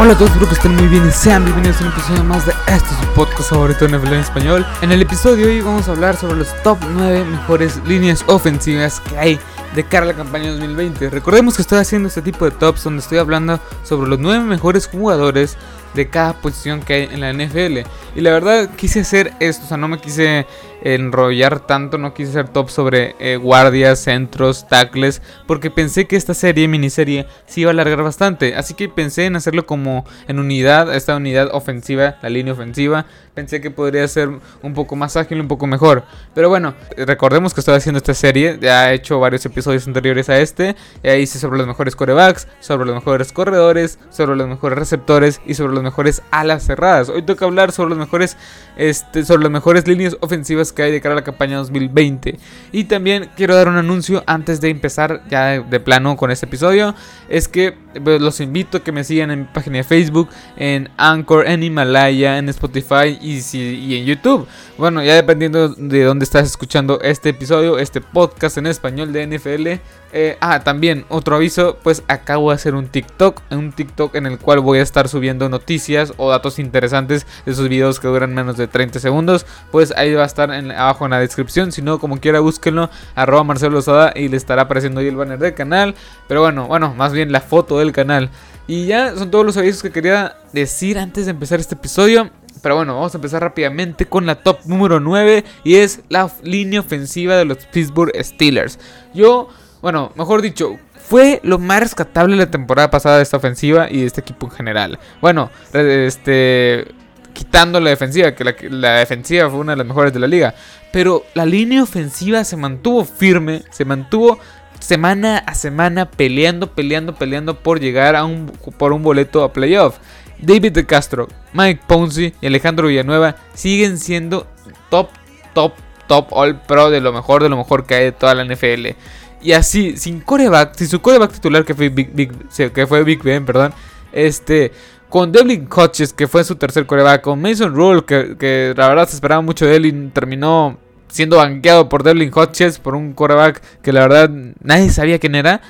Hola a todos, espero que estén muy bien y sean bienvenidos a un episodio más de este su podcast favorito de NFL en español. En el episodio de hoy vamos a hablar sobre los top 9 mejores líneas ofensivas que hay de cara a la campaña 2020. Recordemos que estoy haciendo este tipo de tops donde estoy hablando sobre los 9 mejores jugadores de cada posición que hay en la NFL. Y la verdad quise hacer esto, o sea, no me quise enrollar tanto, no quise hacer top sobre eh, guardias, centros, tackles, porque pensé que esta serie, miniserie, se iba a alargar bastante. Así que pensé en hacerlo como en unidad, esta unidad ofensiva, la línea ofensiva. Pensé que podría ser un poco más ágil, un poco mejor. Pero bueno, recordemos que estoy haciendo esta serie, ya he hecho varios episodios anteriores a este. Ya hice sobre los mejores corebacks, sobre los mejores corredores, sobre los mejores receptores y sobre los mejores alas cerradas. Hoy toca hablar sobre los mejores, este, sobre las mejores líneas ofensivas que hay de cara a la campaña 2020. Y también quiero dar un anuncio antes de empezar ya de plano con este episodio. Es que pues, los invito a que me sigan en mi página de Facebook, en Anchor, en Himalaya, en Spotify y, y en YouTube. Bueno, ya dependiendo de dónde estás escuchando este episodio, este podcast en español de NFL. Eh, ah, también otro aviso, pues acabo de hacer un TikTok, un TikTok en el cual voy a estar subiendo noticias o datos interesantes de esos videos que duran menos de 30 segundos. Pues ahí va a estar en, abajo en la descripción, si no como quiera búsquenlo, arroba Marcelo Lozada y le estará apareciendo ahí el banner del canal. Pero bueno, bueno, más bien la foto del canal. Y ya son todos los avisos que quería decir antes de empezar este episodio. Pero bueno, vamos a empezar rápidamente con la top número 9 y es la línea ofensiva de los Pittsburgh Steelers. Yo, bueno, mejor dicho, fue lo más rescatable la temporada pasada de esta ofensiva y de este equipo en general. Bueno, este quitando la defensiva, que la, la, defensiva fue una de las mejores de la liga. Pero la línea ofensiva se mantuvo firme, se mantuvo semana a semana peleando, peleando, peleando por llegar a un, por un boleto a playoff. David de Castro, Mike Ponzi y Alejandro Villanueva siguen siendo top, top, top all pro de lo mejor, de lo mejor que hay de toda la NFL. Y así, sin coreback, sin su coreback titular que fue Big, Big, que fue Big Ben, perdón, este, con Devlin Coaches, que fue su tercer coreback, con Mason Rule, que, que la verdad se esperaba mucho de él y terminó siendo banqueado por Devlin Hodges, por un coreback que la verdad nadie sabía quién era.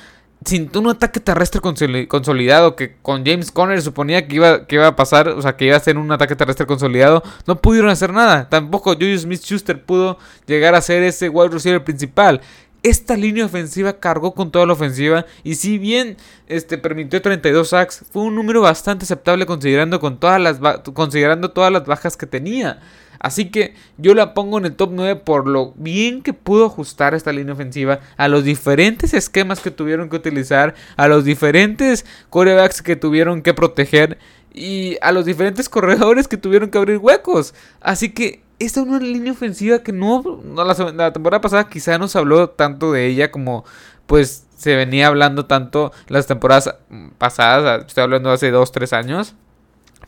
Sin un ataque terrestre consolidado que con James Conner suponía que iba, que iba a pasar, o sea, que iba a ser un ataque terrestre consolidado, no pudieron hacer nada. Tampoco Julius Smith-Schuster pudo llegar a ser ese wide receiver principal esta línea ofensiva cargó con toda la ofensiva y si bien este, permitió 32 sacks, fue un número bastante aceptable considerando, con todas las considerando todas las bajas que tenía. Así que yo la pongo en el top 9 por lo bien que pudo ajustar esta línea ofensiva a los diferentes esquemas que tuvieron que utilizar, a los diferentes corebacks que tuvieron que proteger y a los diferentes corredores que tuvieron que abrir huecos. Así que esta es una línea ofensiva que no, la, temporada pasada quizá no se habló tanto de ella como pues se venía hablando tanto las temporadas pasadas, estoy hablando hace 2, 3 años.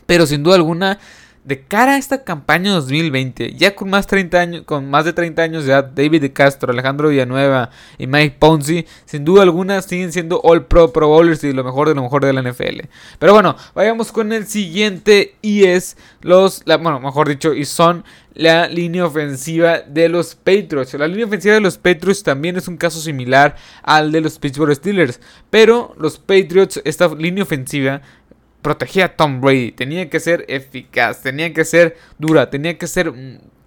Pero sin duda alguna de cara a esta campaña 2020, ya con más, 30 años, con más de 30 años de edad, David de Castro, Alejandro Villanueva y Mike Ponzi, sin duda alguna siguen siendo All Pro Pro Bowlers y lo mejor de lo mejor de la NFL. Pero bueno, vayamos con el siguiente y es los, bueno, mejor dicho, y son la línea ofensiva de los Patriots. La línea ofensiva de los Patriots también es un caso similar al de los Pittsburgh Steelers, pero los Patriots, esta línea ofensiva protegía a Tom Brady. Tenía que ser eficaz, tenía que ser dura, tenía que ser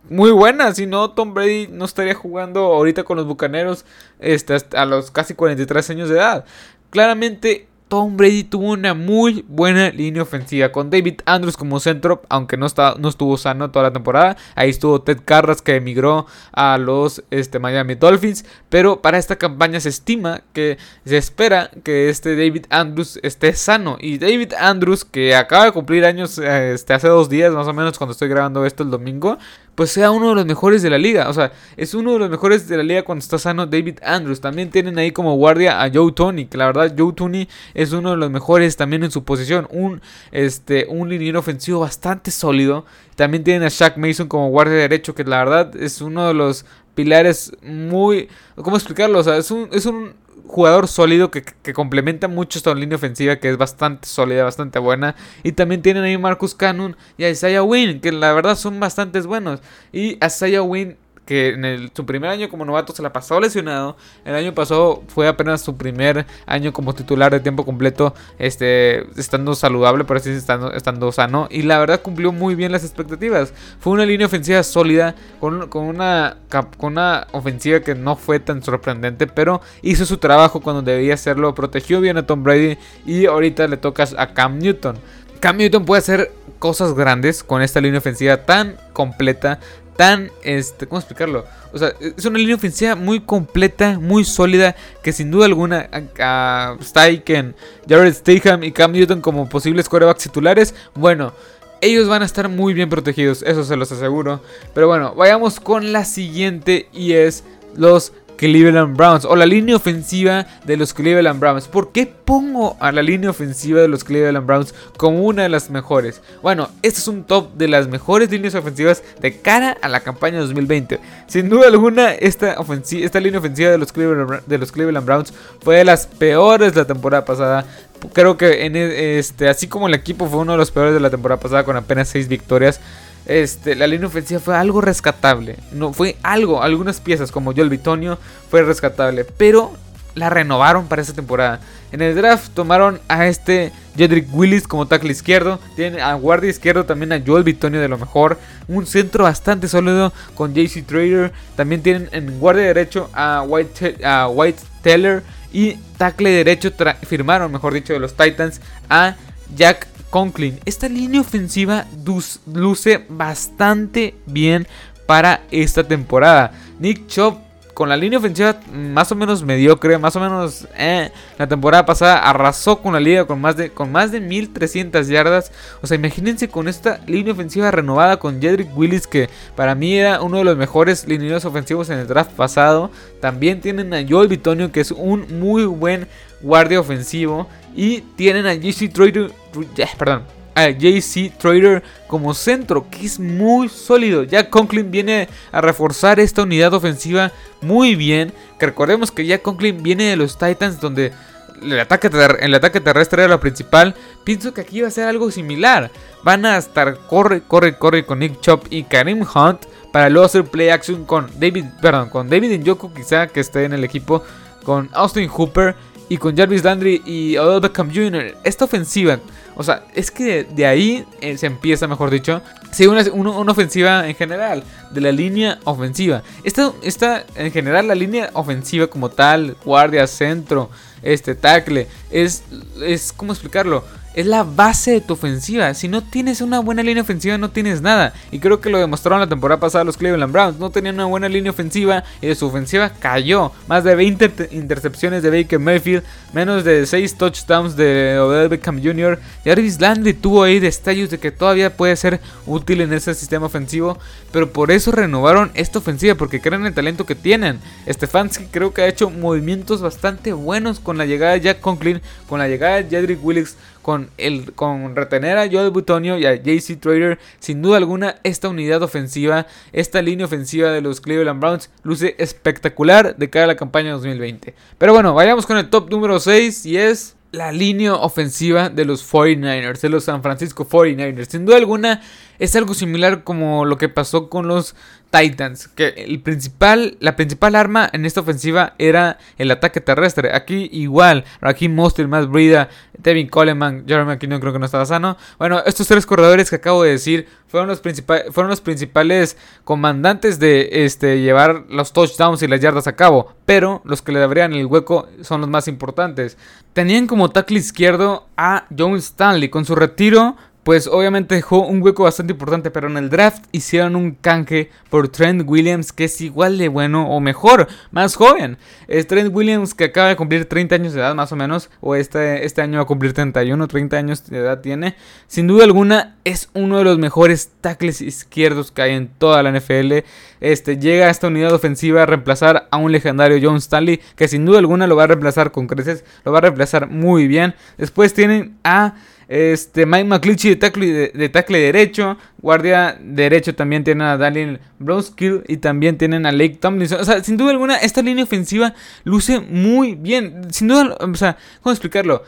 muy buena. Si no, Tom Brady no estaría jugando ahorita con los Bucaneros este, a los casi 43 años de edad. Claramente Tom Brady tuvo una muy buena línea ofensiva con David Andrews como centro, aunque no, está, no estuvo sano toda la temporada. Ahí estuvo Ted Carras que emigró a los este, Miami Dolphins, pero para esta campaña se estima que se espera que este David Andrews esté sano. Y David Andrews, que acaba de cumplir años este, hace dos días más o menos cuando estoy grabando esto el domingo, pues sea uno de los mejores de la liga. O sea, es uno de los mejores de la liga cuando está sano David Andrews. También tienen ahí como guardia a Joe Tony, que la verdad Joe Tony es uno de los mejores también en su posición. Un, este, un liniero ofensivo bastante sólido. También tienen a Shaq Mason como guardia derecho, que la verdad es uno de los pilares muy... ¿Cómo explicarlo? O sea, es un, es un jugador sólido que, complementa mucho esta línea ofensiva que es bastante sólida, bastante buena. Y también tienen ahí Marcus Cannon y Isaiah Wynn, que la verdad son bastante buenos. Y Isaiah Wynn que en el, su primer año como novato se la pasó lesionado. El año pasado fue apenas su primer año como titular de tiempo completo, este, estando saludable, por así estando, estando sano. Y la verdad cumplió muy bien las expectativas. Fue una línea ofensiva sólida, con, con, una, con una ofensiva que no fue tan sorprendente, pero hizo su trabajo cuando debía hacerlo. Protegió bien a Tom Brady y ahorita le tocas a Cam Newton. Cam Newton puede hacer cosas grandes con esta línea ofensiva tan completa, tan, este, ¿cómo explicarlo? O sea, es una línea ofensiva muy completa, muy sólida, que sin duda alguna a, Steichen, Jared Staham y Cam Newton como posibles corebacks titulares, bueno, ellos van a estar muy bien protegidos, eso se los aseguro. Pero bueno, vayamos con la siguiente y es los Cleveland Browns o la línea ofensiva de los Cleveland Browns. ¿Por qué pongo a la línea ofensiva de los Cleveland Browns como una de las mejores? Bueno, este es un top de las mejores líneas ofensivas de cara a la campaña 2020. Sin duda alguna, esta, esta línea ofensiva de los, Cleveland, de los Cleveland Browns fue de las peores la temporada pasada. Creo que en e, este, así como el equipo fue uno de los peores de la temporada pasada con apenas 6 victorias este, la línea ofensiva fue algo rescatable. No, fue algo, algunas piezas como Joel Bitonio fue rescatable, pero la renovaron para esta temporada. En el draft tomaron a este Jedrick Willis como tackle izquierdo. Tienen a guardia izquierdo también a Joel Bitonio de lo mejor. Un centro bastante sólido con JC Trader. También tienen en guardia derecho a White, a White Teller. Y tackle derecho firmaron, mejor dicho, de los Titans a Jack Conklin. Esta línea ofensiva luce bastante bien para esta temporada. Nick Chubb con la línea ofensiva más o menos mediocre, más o menos eh, la temporada pasada arrasó con la liga con más de con más de 1300 yardas. O sea, imagínense con esta línea ofensiva renovada con Jedrick Willis que para mí era uno de los mejores lineos ofensivos en el draft pasado. También tienen a Joel Bitonio que es un muy buen guardia ofensivo y tienen a JC Trader, perdón, a JC como centro, que es muy sólido. Jack Conklin viene a reforzar esta unidad ofensiva muy bien. Que recordemos que Jack Conklin viene de los Titans, donde el ataque, el ataque terrestre era lo principal. Pienso que aquí va a ser algo similar. Van a estar corre, corre, corre con Nick Chop y Karim Hunt. Para luego hacer play action con David, perdón, con David Njoku quizá que esté en el equipo. Con Austin Hooper y con Jarvis Landry y Odell Beckham Jr. Esta ofensiva, o sea, es que de, ahí eh, se empieza, mejor dicho, sí, una, una, ofensiva en general, de la línea ofensiva. Esta, esta, en general, la línea ofensiva como tal, guardia, centro, este, tackle, es, es, ¿cómo explicarlo? Es la base de tu ofensiva. Si no tienes una buena línea ofensiva, no tienes nada. Y creo que lo demostraron la temporada pasada los Cleveland Browns. No tenían una buena línea ofensiva y de su ofensiva cayó. Más de 20 intercepciones de Baker Mayfield, menos de 6 touchdowns de Odell Beckham Jr. Jarvis Landry tuvo ahí destellos de que todavía puede ser útil en ese sistema ofensivo. Pero por eso renovaron esta ofensiva, porque creen el talento que tienen. Stefanski creo que ha hecho movimientos bastante buenos con la llegada de Jack Conklin, con la llegada de Jedrick Willis con, el, con retener a Joel Butonio y a JC Trader, sin duda alguna esta unidad ofensiva, esta línea ofensiva de los Cleveland Browns luce espectacular de cara a la campaña 2020. Pero bueno, vayamos con el top número 6 y es la línea ofensiva de los 49ers, de los San Francisco 49ers. Sin duda alguna es algo similar como lo que pasó con los Titans, que el principal, la principal arma en esta ofensiva era el ataque terrestre. Aquí igual, Raheem Mostert, Matt Brida, Devin Coleman, Jeremy McKinnon creo que no estaba sano. Bueno, estos tres corredores que acabo de decir fueron los, fueron los principales comandantes de este, llevar los touchdowns y las yardas a cabo, pero los que le abrían el hueco son los más importantes. Tenían como tackle izquierdo a John Stanley, con su retiro pues obviamente dejó un hueco bastante importante, pero en el draft hicieron un canje por Trent Williams, que es igual de bueno o mejor, más joven. Es Trent Williams que acaba de cumplir 30 años de edad más o menos, o este, este año va a cumplir 31, 30 años de edad tiene. Sin duda alguna es uno de los mejores tackles izquierdos que hay en toda la NFL. Este, llega a esta unidad ofensiva a reemplazar a un legendario John Stanley, que sin duda alguna lo va a reemplazar con creces, lo va a reemplazar muy bien. Después tienen a... Este, Mike McClitchy de tackle, de, tackle derecho. Guardia derecho también tienen a Daniel Brownskill y también tienen a Lake Tomlinson. O sea, sin duda alguna, esta línea ofensiva luce muy bien. Sin duda, o sea, ¿cómo explicarlo?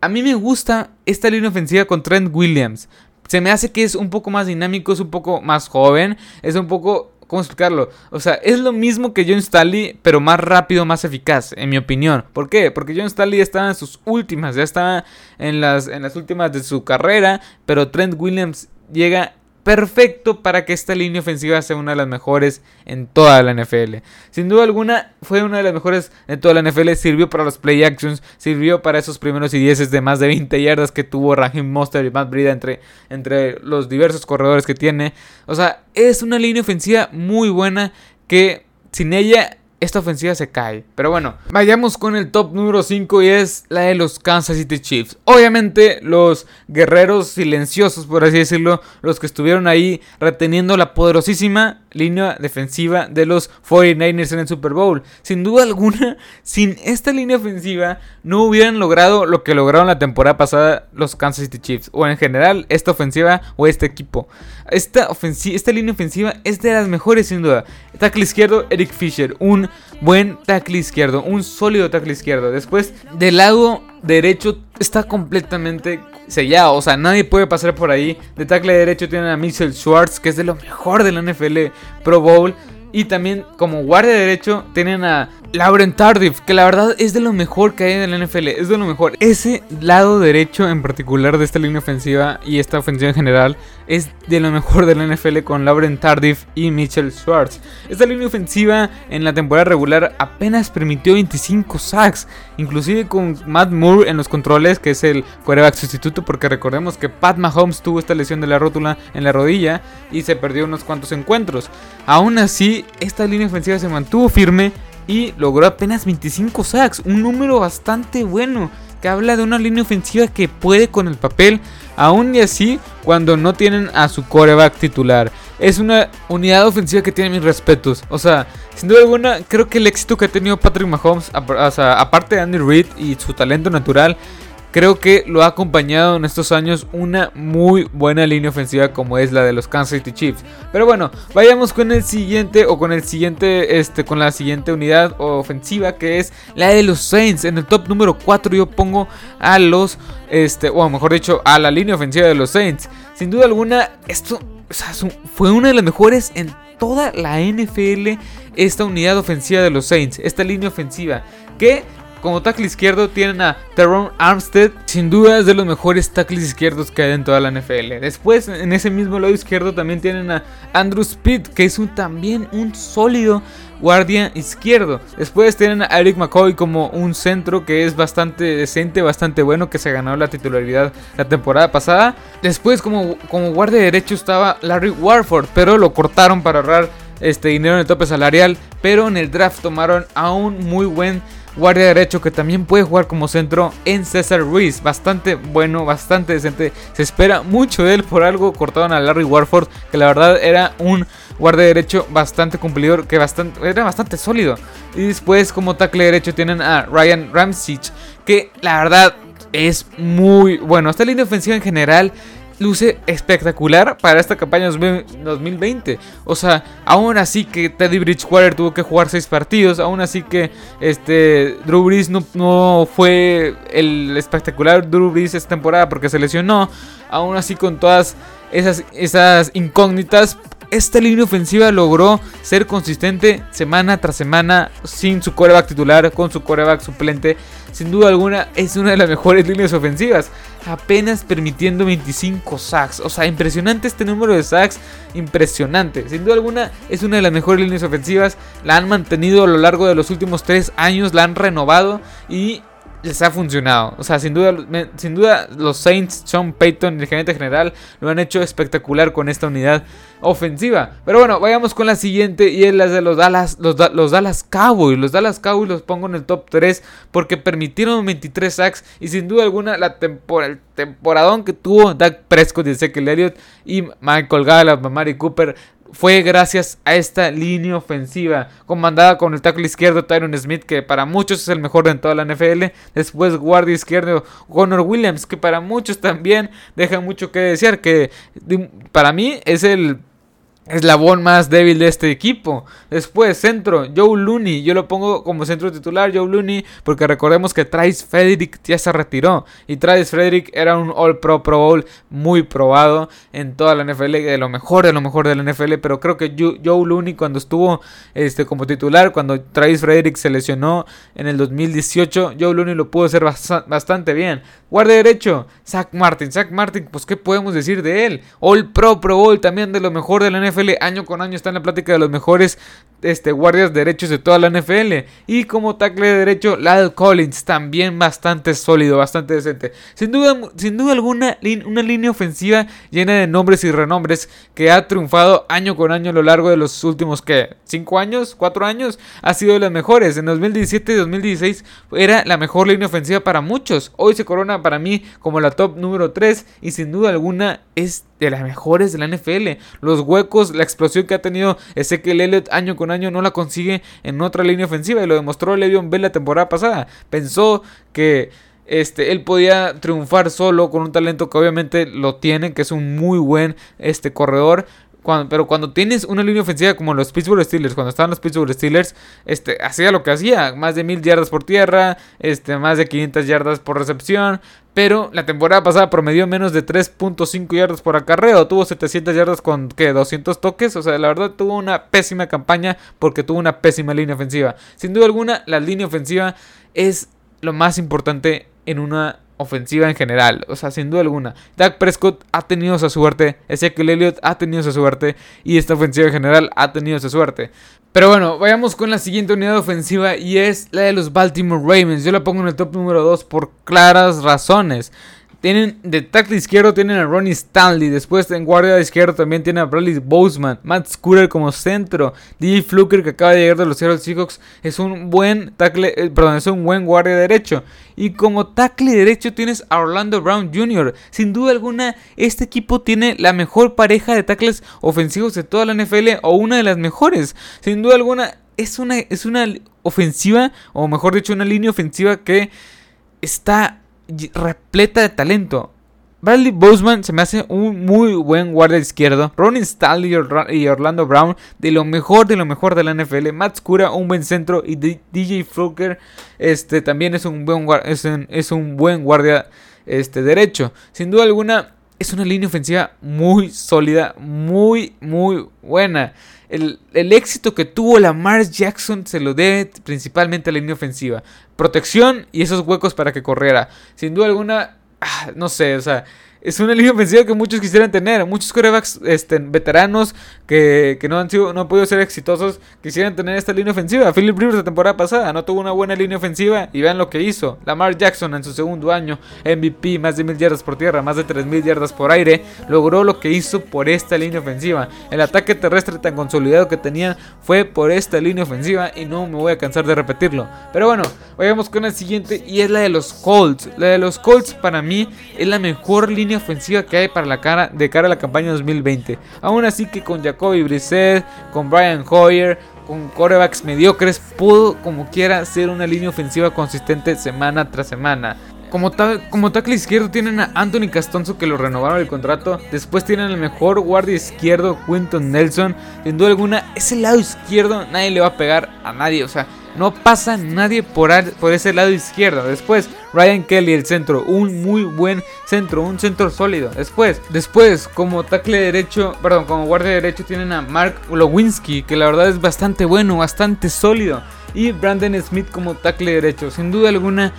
A mí me gusta esta línea ofensiva con Trent Williams. Se me hace que es un poco más dinámico, es un poco más joven, es un poco ¿cómo explicarlo? O sea, es lo mismo que John Stanley, pero más rápido, más eficaz, en mi opinión. ¿Por qué? Porque John Stanley estaba en sus últimas, ya estaba en las, en las últimas de su carrera, pero Trent Williams llega perfecto para que esta línea ofensiva sea una de las mejores en toda la NFL. Sin duda alguna, fue una de las mejores en toda la NFL. Sirvió para los play actions, sirvió para esos primeros y dieces de más de 20 yardas que tuvo Raheem Monster y Matt Brida entre, entre los diversos corredores que tiene. O sea, es una línea ofensiva muy buena que sin ella esta ofensiva se cae. Pero bueno, vayamos con el top número 5 y es la de los Kansas City Chiefs. Obviamente los guerreros silenciosos, por así decirlo, los que estuvieron ahí reteniendo la poderosísima línea defensiva de los 49ers en el Super Bowl. Sin duda alguna, sin esta línea ofensiva no hubieran logrado lo que lograron la temporada pasada los Kansas City Chiefs. O en general, esta ofensiva o este equipo. Esta, esta línea ofensiva es de las mejores sin duda. Tackle izquierdo, Eric Fisher. Un buen tackle izquierdo. Un sólido tackle izquierdo. Después, del lado derecho está completamente sellado. O sea, nadie puede pasar por ahí. De tackle derecho tienen a Mitchell Schwartz, que es de lo mejor de la NFL Pro Bowl. Y también como guardia derecho tienen a Lauren Tardif, que la verdad es de lo mejor que hay en la NFL, es de lo mejor. Ese lado derecho en particular de esta línea ofensiva y esta ofensiva en general es de lo mejor de la NFL con Lauren Tardif y Mitchell Schwartz. Esta línea ofensiva en la temporada regular apenas permitió 25 sacks, inclusive con Matt Moore en los controles, que es el quarterback sustituto, porque recordemos que Pat Mahomes tuvo esta lesión de la rótula en la rodilla y se perdió unos cuantos encuentros. Aún así, esta línea ofensiva se mantuvo firme y logró apenas 25 sacks, un número bastante bueno que habla de una línea ofensiva que puede con el papel, aún y así cuando no tienen a su coreback titular. Es una unidad ofensiva que tiene mis respetos. O sea, sin duda alguna, creo que el éxito que ha tenido Patrick Mahomes, aparte de Andy Reid y su talento natural, Creo que lo ha acompañado en estos años una muy buena línea ofensiva como es la de los Kansas City Chiefs. Pero bueno, vayamos con el siguiente o con el siguiente, este, con la siguiente unidad ofensiva que es la de los Saints. En el top número 4 yo pongo a los, este, o mejor dicho, a la línea ofensiva de los Saints. Sin duda alguna, esto fue una de las mejores en toda la NFL. Esta unidad ofensiva de los Saints, esta línea ofensiva que como tackle izquierdo tienen a Teron Armstead, sin duda es de los mejores tackles izquierdos que hay en toda la NFL. Después, en ese mismo lado izquierdo también tienen a Andrew Speed, que es también un sólido guardia izquierdo. Después tienen a Eric McCoy como un centro que es bastante decente, bastante bueno, que se ganó la titularidad la temporada pasada. Después como, como guardia derecho estaba Larry Warford, pero lo cortaron para ahorrar este dinero en el tope salarial. Pero en el draft tomaron a un muy buen guardia derecho que también puede jugar como centro en César Ruiz. Bastante bueno, bastante decente. Se espera mucho de él por algo. Cortaron a Larry Warford, que la verdad era un guardia derecho bastante cumplidor, que bastante, era bastante sólido. Y después como tackle derecho tienen a Ryan Ramsich, que la verdad es muy bueno. Esta línea ofensiva en general luce espectacular para esta campaña 2020. O sea, aún así que Teddy Bridgewater tuvo que jugar 6 partidos, aún así que este Drew Brees no, fue el espectacular Drew Brees esta temporada porque se lesionó, aún así con todas esas, esas incógnitas, esta línea ofensiva logró ser consistente semana tras semana sin su coreback titular, con su coreback suplente. Sin duda alguna es una de las mejores líneas ofensivas, apenas permitiendo 25 sacks. O sea, impresionante este número de sacks, impresionante. Sin duda alguna es una de las mejores líneas ofensivas, la han mantenido a lo largo de los últimos 3 años, la han renovado y les ha funcionado. O sea, sin duda, sin duda los Saints, Sean Payton, el gerente general, lo han hecho espectacular con esta unidad ofensiva. Pero bueno, vayamos con la siguiente y es la de los Dallas, los, Dallas Cowboys. Los Dallas Cowboys los pongo en el top 3 porque permitieron 23 sacks y sin duda alguna la el temporadón que tuvo Dak Prescott y Ezekiel Elliott y Michael Gallup, Mari Cooper fue gracias a esta línea ofensiva, comandada con el tackle izquierdo Tyron Smith, que para muchos es el mejor de toda la NFL. Después guardia izquierdo Connor Williams, que para muchos también deja mucho que desear, que para mí es el eslabón más débil de este equipo. Después, centro, Joe Looney. Yo lo pongo como centro titular, Joe Looney, porque recordemos que Travis Frederick ya se retiró. Y Travis Frederick era un All Pro Pro Bowl muy probado en toda la NFL, de lo mejor de lo mejor de la NFL. Pero creo que Joe Looney, cuando estuvo este, como titular, cuando Travis Frederick se lesionó en el 2018, Joe Looney lo pudo hacer bastante bien. Guardia derecho, Zach Martin. Zach Martin, pues, ¿qué podemos decir de él? All Pro Pro Bowl, también de lo mejor de la NFL año con año está en la plática de los mejores este, guardias derechos de toda la NFL. Y como tackle de derecho, Lyle Collins, también bastante sólido, bastante decente. Sin duda, sin duda alguna, una línea ofensiva llena de nombres y renombres que ha triunfado año con año a lo largo de los últimos, ¿qué? ¿5 años? ¿4 años? Ha sido de las mejores. En 2017 y 2016 era la mejor línea ofensiva para muchos. Hoy se corona para mí como la top número 3 y sin duda alguna es de las mejores de la NFL. Los huecos, la explosión que ha tenido Ezequiel Elliott año con año no la consigue en otra línea ofensiva y lo demostró Le'Veon Bell la temporada pasada. Pensó que este, él podía triunfar solo con un talento que obviamente lo tiene, que es un muy buen este, corredor, pero cuando tienes una línea ofensiva como los Pittsburgh Steelers, cuando estaban los Pittsburgh Steelers, este, hacía lo que hacía, más de mil yardas por tierra, este, más de 500 yardas por recepción, pero la temporada pasada promedió menos de 3.5 yardas por acarreo, tuvo 700 yardas con ¿qué? 200 toques, o sea, la verdad tuvo una pésima campaña porque tuvo una pésima línea ofensiva. Sin duda alguna, la línea ofensiva es lo más importante en una ofensiva en general. O sea, sin duda alguna. Dak Prescott ha tenido esa suerte. Ezekiel Elliott ha tenido esa suerte. Y esta ofensiva en general ha tenido esa suerte. Pero bueno, vayamos con la siguiente unidad ofensiva y es la de los Baltimore Ravens. Yo la pongo en el top número 2 por claras razones. Tienen de tackle izquierdo tienen a Ronnie Stanley. Después en guardia izquierdo también tienen a Bradley Boseman. Matt Scooter como centro. DJ Fluker que acaba de llegar de los Seattle Seahawks. Es un buen tackle, eh, perdón, es un buen guardia derecho. Y como tackle derecho tienes a Orlando Brown Jr. Sin duda alguna, este equipo tiene la mejor pareja de tackles ofensivos de toda la NFL o una de las mejores. Sin duda alguna, es una, es una ofensiva, o mejor dicho, una línea ofensiva que está repleta de talento. Bradley Boseman se me hace un muy buen guardia izquierdo. Ronnie Stanley y Orlando Brown de lo mejor de lo mejor de la NFL. Matt Scura un buen centro y DJ Fluker este también es un buen es es un buen guardia este derecho. Sin duda alguna es una línea ofensiva muy sólida, muy muy buena. El, éxito que tuvo Lamar Jackson se lo debe principalmente a la línea ofensiva. Protección y esos huecos para que corriera. Sin duda alguna, ah, no sé, o sea, es una línea ofensiva que muchos quisieran tener. Muchos corebacks este, veteranos que, no, han sido, no han podido ser exitosos quisieran tener esta línea ofensiva. Philip Rivers la temporada pasada no tuvo una buena línea ofensiva y vean lo que hizo. Lamar Jackson en su segundo año, MVP, más de mil yardas por tierra, más de tres mil yardas por aire, logró lo que hizo por esta línea ofensiva. El ataque terrestre tan consolidado que tenían fue por esta línea ofensiva y no me voy a cansar de repetirlo. Pero bueno, vayamos con el siguiente y es la de los Colts. La de los Colts para mí es la mejor línea ofensiva que hay para la cara de cara a la campaña 2020. Aún así que con Jacoby Brissett, con Brian Hoyer, con corebacks mediocres, pudo como quiera ser una línea ofensiva consistente semana tras semana. Como, como tackle izquierdo tienen a Anthony Castonzo que lo renovaron el contrato. Después tienen el mejor guardia izquierdo, Quinton Nelson. Sin duda alguna, ese lado izquierdo nadie le va a pegar a nadie. O sea, no pasa nadie por, ese lado izquierdo. Después, Ryan Kelly, el centro. Un muy buen centro, un centro sólido. Después, después, como tackle derecho, perdón, como guardia derecho tienen a Mark Lewinsky, que la verdad es bastante bueno, bastante sólido. Y Brandon Smith como tackle derecho. Sin duda alguna,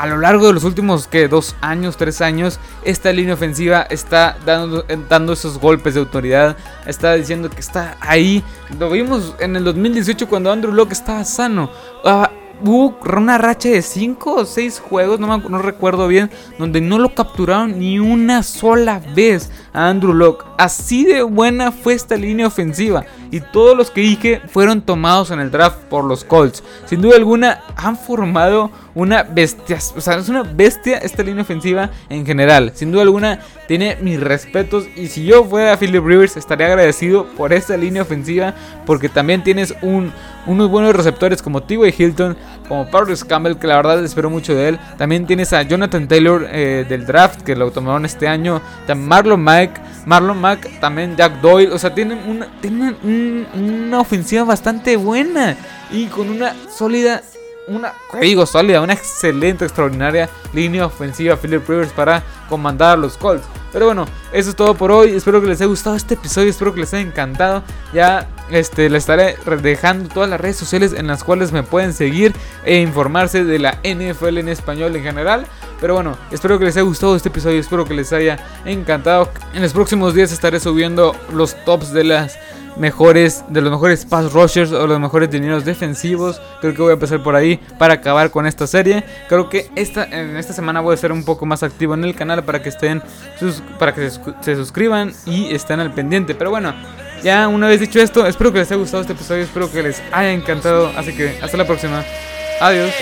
a lo largo de los últimos que dos años, tres años, esta línea ofensiva está dando, dando esos golpes de autoridad, está diciendo que está ahí. Lo vimos en el 2018 cuando Andrew Locke estaba sano. Ah, hubo una racha de 5 o 6 juegos, no, no recuerdo bien, donde no lo capturaron ni una sola vez a Andrew Locke. Así de buena fue esta línea ofensiva. Y todos los que dije fueron tomados en el draft por los Colts. Sin duda alguna han formado una bestia. O sea, es una bestia esta línea ofensiva en general. Sin duda alguna tiene mis respetos. Y si yo fuera Philip Rivers estaría agradecido por esta línea ofensiva. Porque también tienes un, unos buenos receptores como T.Y. Hilton, como Paris Campbell, que la verdad espero mucho de él. También tienes a Jonathan Taylor eh, del draft, que lo tomaron este año. También Marlon Mike Marlon Mack, también Jack Doyle. O sea, tienen una, tienen una ofensiva bastante buena y con una sólida una, digo, sólida, una excelente, extraordinaria línea ofensiva Philip Rivers para comandar a los Colts. Pero bueno, eso es todo por hoy. Espero que les haya gustado este episodio, espero que les haya encantado. Ya este, les estaré dejando todas las redes sociales en las cuales me pueden seguir e informarse de la NFL en español en general. Pero bueno, espero que les haya gustado este episodio, espero que les haya encantado. En los próximos días estaré subiendo los tops de las mejores, de los mejores pass rushers o los mejores dineros defensivos. Creo que voy a empezar por ahí para acabar con esta serie. Creo que esta, en esta semana voy a ser un poco más activo en el canal para que estén, para que se, suscriban y estén al pendiente. Pero bueno, ya una vez dicho esto, espero que les haya gustado este episodio, espero que les haya encantado. Así que hasta la próxima. Adiós.